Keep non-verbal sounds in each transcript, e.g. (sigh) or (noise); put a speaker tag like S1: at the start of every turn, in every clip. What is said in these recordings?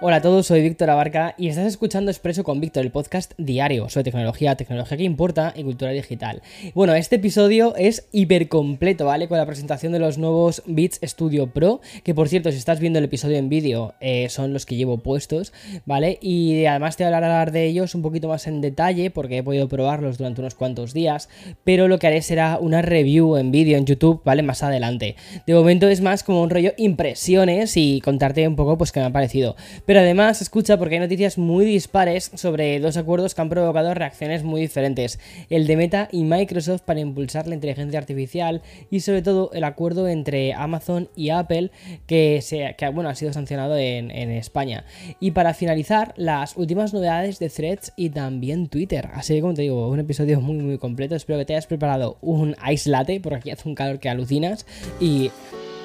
S1: Hola a todos, soy Víctor Abarca y estás escuchando Expreso con Víctor, el podcast diario sobre tecnología, tecnología que importa y cultura digital. Bueno, este episodio es hiper completo, ¿vale? Con la presentación de los nuevos Beats Studio Pro, que por cierto, si estás viendo el episodio en vídeo, eh, son los que llevo puestos, ¿vale? Y además te voy a hablar de ellos un poquito más en detalle, porque he podido probarlos durante unos cuantos días, pero lo que haré será una review en vídeo en YouTube, ¿vale? Más adelante. De momento es más como un rollo impresiones y contarte un poco, pues, qué me ha parecido. Pero además, escucha, porque hay noticias muy dispares sobre dos acuerdos que han provocado reacciones muy diferentes. El de Meta y Microsoft para impulsar la inteligencia artificial y sobre todo el acuerdo entre Amazon y Apple que, bueno, ha sido sancionado en, en España. Y para finalizar, las últimas novedades de Threads y también Twitter. Así que como te digo, un episodio muy muy completo. Espero que te hayas preparado un ice latte, porque aquí hace un calor que alucinas. Y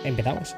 S1: empezamos.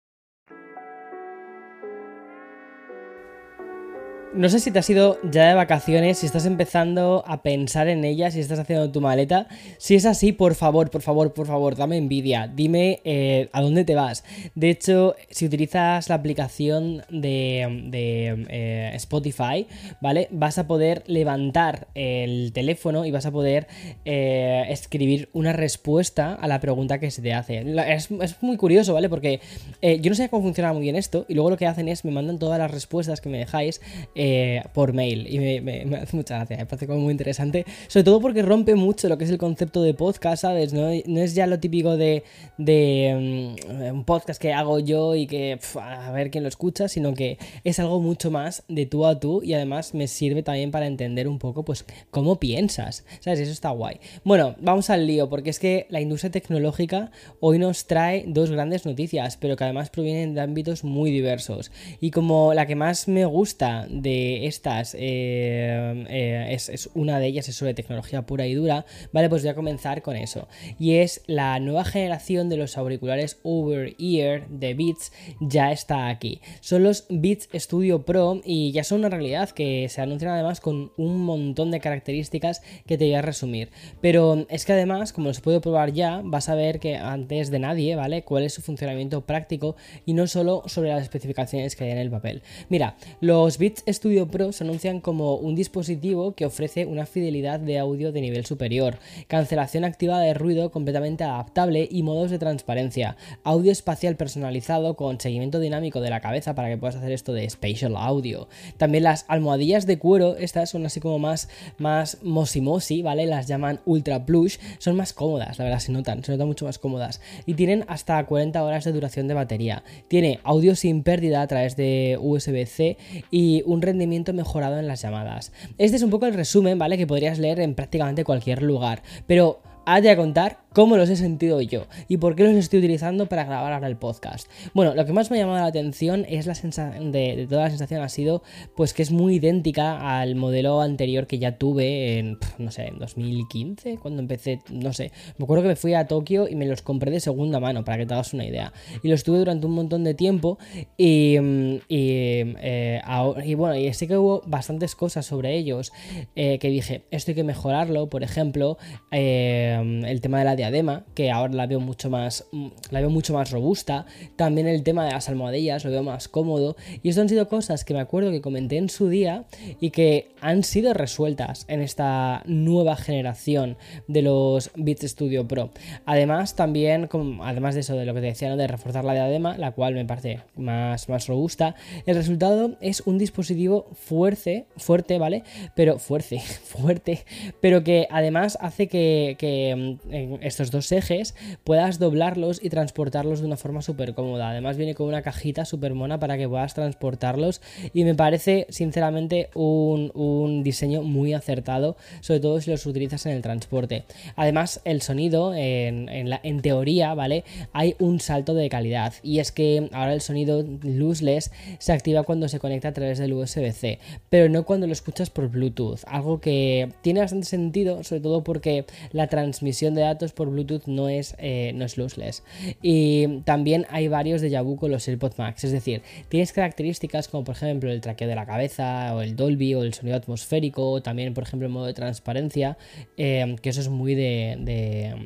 S1: No sé si te has ido ya de vacaciones, si estás empezando a pensar en ellas, si estás haciendo tu maleta. Si es así, por favor, por favor, por favor, dame envidia. Dime eh, a dónde te vas. De hecho, si utilizas la aplicación de, de eh, Spotify, ¿vale? Vas a poder levantar el teléfono y vas a poder eh, escribir una respuesta a la pregunta que se te hace. Es, es muy curioso, ¿vale? Porque yo no sé cómo funciona muy bien esto y luego lo que hacen es me mandan todas las respuestas que me dejáis eh, por mail. Y me, hace mucha gracia, me parece como muy interesante. Sobre todo porque rompe mucho lo que es el concepto de podcast, ¿sabes? No, es ya lo típico de, de mm, un podcast que hago yo y que a ver quién lo escucha, sino que es algo mucho más de tú a tú y además me sirve también para entender un poco, pues, cómo piensas, ¿sabes? Eso está guay. Bueno, vamos al lío, porque es que la industria tecnológica hoy nos trae dos grandes noticias, pero que además provienen de ámbitos muy diversos. Y como la que más me gusta de estas eh, eh, es, una de ellas, es sobre tecnología pura y dura, vale, pues voy a comenzar con eso. Y es la nueva generación de los auriculares over ear de Beats ya está aquí. Son los Beats Studio Pro y ya son una realidad que se anuncian además con un montón de características que te voy a resumir. Pero es que además, como los puedo probar ya, vas a ver que antes de nadie, ¿vale? Cuál es su funcionamiento práctico y no solo sobre las especificaciones que hay en el papel. Mira, los Beats Studio Pro se anuncian como un dispositivo que ofrece una fidelidad de audio de nivel superior, cancelación activa de ruido completamente adaptable y modos de transparencia, audio espacial personalizado con seguimiento dinámico de la cabeza para que puedas hacer esto de spatial audio. También las almohadillas de cuero, estas son así como más, más mosimosi, ¿vale? Las llaman ultra plush, son más cómodas, la verdad se notan, se notan mucho más cómodas y tienen hasta 40 horas de duración de batería. Tiene audio sin pérdida a través de USB-C y un rendimiento mejorado en las llamadas. Este es un poco el resumen, ¿vale? Que podrías leer en prácticamente cualquier lugar. Pero hay que contar cómo los he sentido yo y por qué los estoy utilizando para grabar ahora el podcast. Bueno, lo que más me ha llamado la atención es la sensación de, toda la sensación ha sido pues que es muy idéntica al modelo anterior que ya tuve en, no sé, en 2015, cuando empecé, no sé, me acuerdo que me fui a Tokio y me los compré de segunda mano, para que te hagas una idea. Y los tuve durante un montón de tiempo y, y, eh, y bueno, y sé que hubo bastantes cosas sobre ellos eh, que dije, esto hay que mejorarlo, por ejemplo, eh, el tema de la diadema, que ahora la veo mucho más, la veo mucho más robusta. También el tema de las almohadillas, lo veo más cómodo. Y esto han sido cosas que me acuerdo que comenté en su día y que han sido resueltas en esta nueva generación de los Beats Studio Pro. Además, también, además de eso, de lo que te decía, de reforzar la diadema, la cual me parece más, más robusta, el resultado es un dispositivo fuerte, fuerte, ¿vale? Pero fuerte, (laughs) fuerte, pero que además hace que eh, estos dos ejes, puedas doblarlos y transportarlos de una forma súper cómoda. Además viene con una cajita súper mona para que puedas transportarlos y me parece sinceramente un, un, diseño muy acertado, sobre todo si los utilizas en el transporte. Además el sonido, en, en, en teoría, ¿vale? Hay un salto de calidad y es que ahora el sonido lossless se activa cuando se conecta a través del USB-C, pero no cuando lo escuchas por Bluetooth, algo que tiene bastante sentido, sobre todo porque la transmisión de datos por Bluetooth no es, eh, no es lossless. Y también hay varios de Yabu con los AirPods Max, es decir, tienes características como por ejemplo el traqueo de la cabeza o el Dolby o el sonido atmosférico, también por ejemplo el modo de transparencia, eh, que eso es muy de,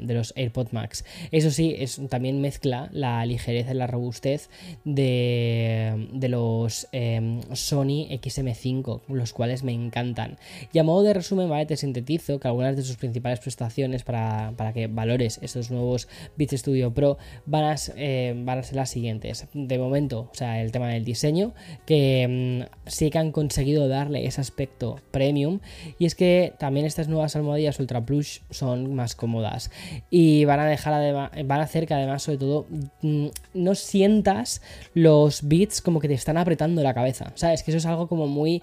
S1: de, los AirPods Max. Eso sí, es, también mezcla la ligereza y la robustez de, de los eh, Sony XM5, los cuales me encantan. Y a modo de resumen, ¿vale? te sintetizo que algunas de sus principales prestaciones para, para que valores esos nuevos Beats Studio Pro van a, eh, van a, ser las siguientes. De momento, o sea, el tema del diseño, que mmm, sí que han conseguido darle ese aspecto premium. Y es que también estas nuevas almohadillas Ultra Plush son más cómodas. Y van a dejar van a hacer que además, sobre todo, mmm, no sientas los beats como que te están apretando la cabeza. ¿Sabes? Que eso es algo como muy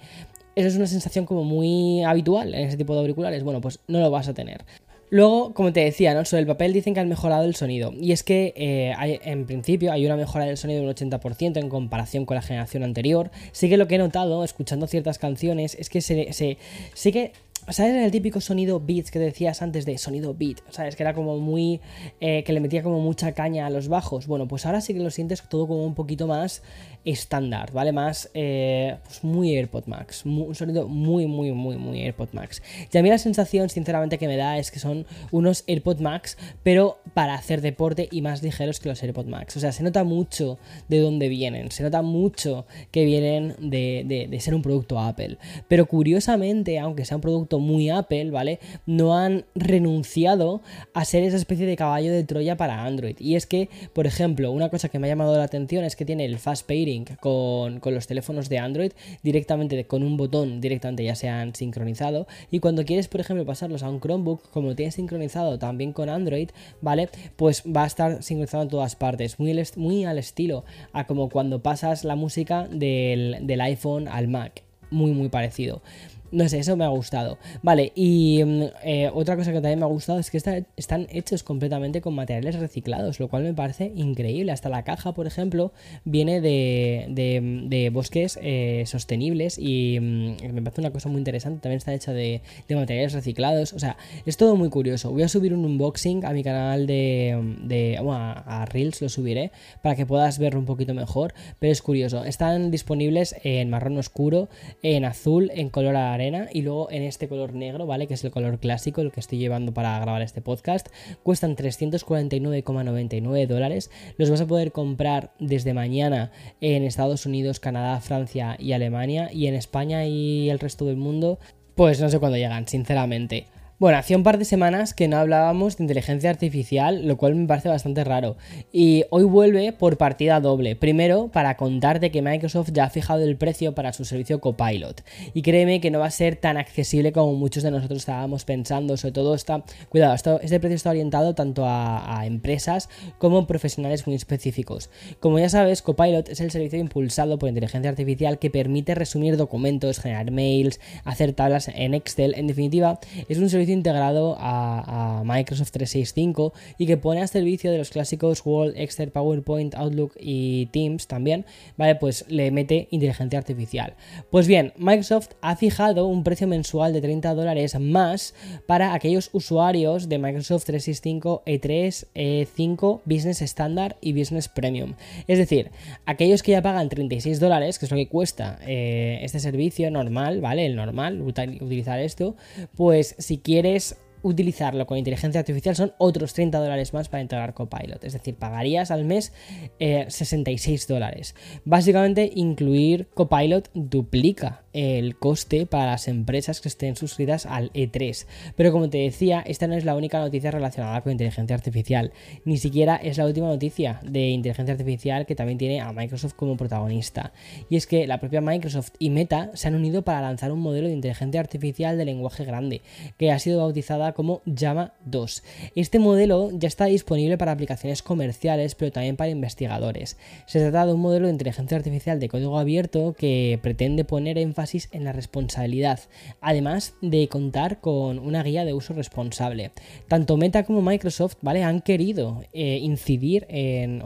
S1: eso es una sensación como muy habitual en ese tipo de auriculares. Bueno, pues no lo vas a tener. Luego, como te decía, sobre el papel dicen que han mejorado el sonido. Y es que eh, en principio hay una mejora del sonido de un 80% en comparación con la generación anterior. Sí que lo que he notado, escuchando ciertas canciones, es que se, sí que ¿Sabes el típico sonido beats que decías antes de sonido beat? ¿Sabes? Que era como muy. Eh, que le metía como mucha caña a los bajos. Bueno, pues ahora sí que lo sientes todo como un poquito más estándar, ¿vale? Más. Eh, pues muy AirPod Max. Un sonido muy, muy, muy, muy AirPod Max. Y a mí la sensación, sinceramente, que me da es que son unos AirPod Max, pero para hacer deporte y más ligeros que los AirPod Max. O sea, se nota mucho de dónde vienen. Se nota mucho que vienen de, de ser un producto Apple. Pero curiosamente, aunque sea un producto muy Apple, ¿vale? No han renunciado a ser esa especie de caballo de Troya para Android. Y es que, por ejemplo, una cosa que me ha llamado la atención es que tiene el fast pairing con, con los teléfonos de Android directamente con un botón, directamente ya se han sincronizado. Y cuando quieres, por ejemplo, pasarlos a un Chromebook, como lo tienes sincronizado también con Android, ¿vale? Pues va a estar sincronizado en todas partes. Muy, muy al estilo a como cuando pasas la música del, del iPhone al Mac. Muy, muy parecido. No sé, eso me ha gustado. Vale, y eh, otra cosa que también me ha gustado es que está, están hechos completamente con materiales reciclados, lo cual me parece increíble. Hasta la caja, por ejemplo, viene de, de, de bosques eh, sostenibles y mm, me parece una cosa muy interesante. También está hecha de, de, materiales reciclados. O sea, es todo muy curioso. Voy a subir un unboxing a mi canal de... de bueno, a, a Reels lo subiré para que puedas verlo un poquito mejor. Pero es curioso. Están disponibles en marrón oscuro, en azul, en color arena y luego en este color negro, ¿vale? Que es el color clásico, el que estoy llevando para grabar este podcast. Cuestan 349,99 dólares. Los vas a poder comprar desde mañana en Estados Unidos, Canadá, Francia y Alemania. Y en España y el resto del mundo, pues no sé cuándo llegan, sinceramente. Bueno, hace un par de semanas que no hablábamos de inteligencia artificial, lo cual me parece bastante raro. Y hoy vuelve por partida doble. Primero, para contarte que Microsoft ya ha fijado el precio para su servicio Copilot. Y créeme que no va a ser tan accesible como muchos de nosotros estábamos pensando. Sobre todo está, cuidado, este precio está orientado tanto a, a empresas como profesionales muy específicos. Como ya sabes, Copilot es el servicio impulsado por inteligencia artificial que permite resumir documentos, generar mails, hacer tablas en Excel. En definitiva, es un servicio integrado a, a, Microsoft 365 y que pone a servicio de los clásicos Word, Excel, PowerPoint, Outlook y Teams también, ¿vale? Pues le mete inteligencia artificial. Pues bien, Microsoft ha fijado un precio mensual de 30 dólares más para aquellos usuarios de Microsoft 365 E3, E5, Business Standard y Business Premium. Es decir, aquellos que ya pagan 36 dólares, que es lo que cuesta eh, este servicio normal, ¿vale? El normal, utilizar esto, pues si quieres quieres utilizarlo con inteligencia artificial son otros 30 dólares más para integrar Copilot. Es decir, pagarías al mes eh, 66 dólares. Básicamente, incluir Copilot duplica el coste para las empresas que estén suscritas al E3. Pero como te decía, esta no es la única noticia relacionada con inteligencia artificial. Ni siquiera es la última noticia de inteligencia artificial que también tiene a Microsoft como protagonista. Y es que la propia Microsoft y Meta se han unido para lanzar un modelo de inteligencia artificial de lenguaje grande, que ha sido bautizada como Llama 2. Este modelo ya está disponible para aplicaciones comerciales, pero también para investigadores. Se trata de un modelo de inteligencia artificial de código abierto que pretende poner énfasis en la responsabilidad, además de contar con una guía de uso responsable. Tanto Meta como Microsoft ¿vale? han querido eh, incidir en,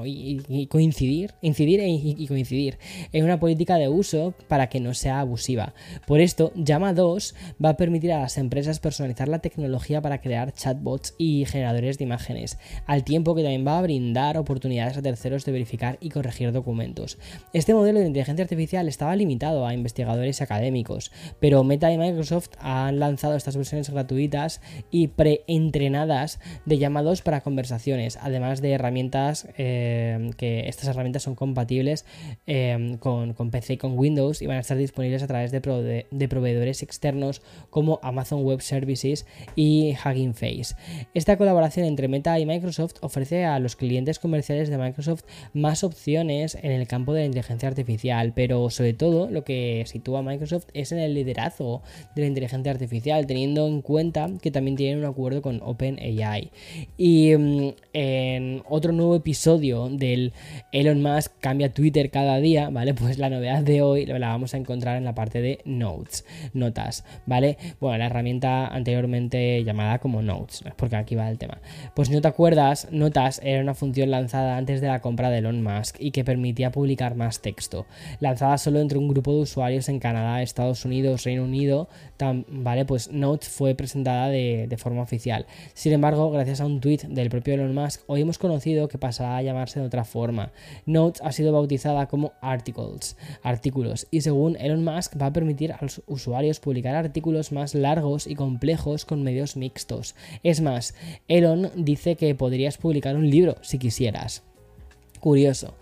S1: coincidir, incidir e, y coincidir en una política de uso para que no sea abusiva. Por esto, Llama 2 va a permitir a las empresas personalizar la tecnología para crear chatbots y generadores de imágenes, al tiempo que también va a brindar oportunidades a terceros de verificar y corregir documentos. Este modelo de inteligencia artificial estaba limitado a investigadores académicos, pero Meta y Microsoft han lanzado estas versiones gratuitas y preentrenadas de Llama 2 para conversaciones, además de herramientas eh, que estas herramientas son compatibles eh, con, PC y con Windows y van a estar disponibles a través de, de proveedores externos como Amazon Web Services y Hugging Face. Esta colaboración entre Meta y Microsoft ofrece a los clientes comerciales de Microsoft más opciones en el campo de la inteligencia artificial, pero sobre todo lo que sitúa Microsoft es en el liderazgo de la inteligencia artificial, teniendo en cuenta que también tienen un acuerdo con OpenAI. Y mm, en otro nuevo episodio del Elon Musk cambia Twitter cada día, ¿vale? (laughs) Pues la novedad de hoy la vamos a encontrar en la parte de Notes, notas, ¿vale? Bueno, la herramienta anteriormente llamada como Notes, porque aquí va el tema. Pues no te acuerdas, Notas era una función lanzada antes de la compra de Elon Musk y que permitía publicar más texto. Lanzada solo entre un grupo de usuarios en Canadá, Estados Unidos, Reino Unido, ¿vale? Pues Notes fue presentada de, forma oficial. Sin embargo, gracias a un tweet del propio Elon Musk, hoy hemos conocido que pasará a llamarse de otra forma. Notes ha sido bautizada como Articles, artículos, y según Elon Musk va a permitir a los usuarios publicar artículos más largos y complejos con medios Es más, Elon dice que podrías publicar un libro si quisieras. Curioso.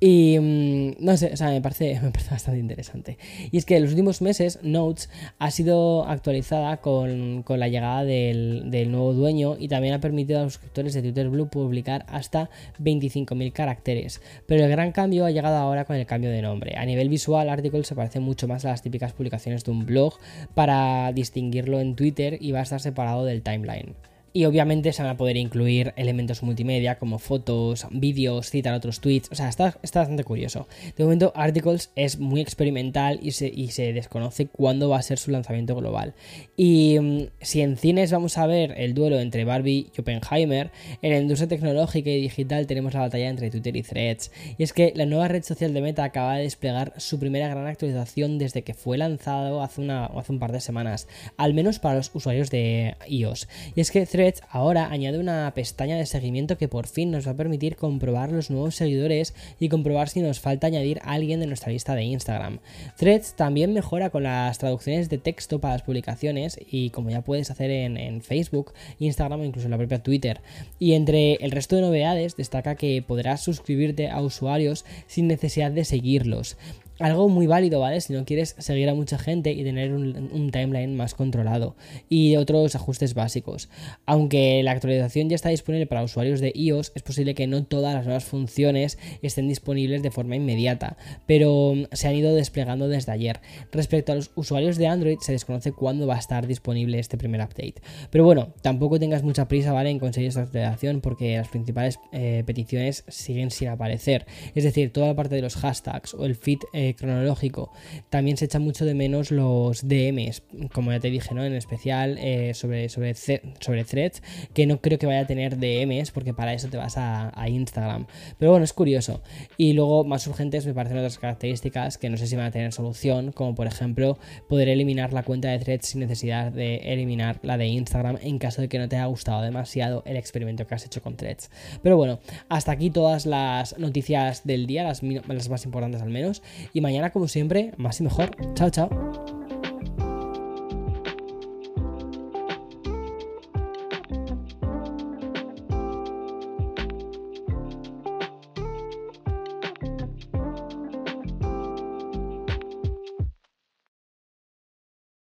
S1: Y mm, no sé, o sea, (laughs) me parece, bastante interesante. Y es que en los últimos meses Notes ha sido actualizada con, la llegada del, del, nuevo dueño y también ha permitido a los suscriptores de Twitter Blue publicar hasta 25.000 caracteres. Pero el gran cambio ha llegado ahora con el cambio de nombre. A nivel visual, Article se parece mucho más a las típicas publicaciones de un blog para distinguirlo en Twitter y va a estar separado del timeline. Y obviamente se van a poder incluir elementos multimedia como fotos, vídeos, citar otros tweets. O sea, está, está, bastante curioso. De momento, Articles es muy experimental y se, y se desconoce cuándo va a ser su lanzamiento global. Y mm, si en cines vamos a ver el duelo entre Barbie y Oppenheimer, en la industria tecnológica y digital tenemos la batalla entre Twitter y Threads. Y es que la nueva red social de Meta acaba de desplegar su primera gran actualización desde que fue lanzado hace, una, hace un par de semanas, al menos para los usuarios de iOS. Y es que ahora añade una pestaña de seguimiento que por fin nos va a permitir comprobar los nuevos seguidores y comprobar si nos falta añadir a alguien de nuestra lista de Instagram. Threads también mejora con las traducciones de texto para las publicaciones y como ya puedes hacer en, Facebook, Instagram o incluso en la propia Twitter. Y entre el resto de novedades destaca que podrás suscribirte a usuarios sin necesidad de seguirlos algo muy válido, ¿vale? Si no quieres seguir a mucha gente y tener un, timeline más controlado y otros ajustes básicos. Aunque la actualización ya está disponible para usuarios de iOS, es posible que no todas las nuevas funciones estén disponibles de forma inmediata, pero mm, se han ido desplegando desde ayer. Respecto a los usuarios de Android, se desconoce cuándo va a estar disponible este primer update. Pero bueno, tampoco tengas mucha prisa, ¿vale? En conseguir esta actualización porque las principales eh, peticiones siguen sin aparecer. Es decir, toda la parte de los hashtags o el feed eh, cronológico. También se echa mucho de menos los DMs, como ya te dije, ¿no? En especial eh, sobre, sobre, sobre threads, que no creo que vaya a tener DMs, porque para eso te vas a, Instagram. Pero bueno, es curioso. Y luego, más urgentes, me parecen otras características que no sé si van a tener solución, como por ejemplo poder eliminar la cuenta de threads sin necesidad de eliminar la de Instagram en caso de que no te haya gustado demasiado el experimento que has hecho con threads. Pero bueno, hasta aquí todas las noticias del día, las, las más importantes al menos. Y mañana, como siempre, más y mejor. Chao, chao.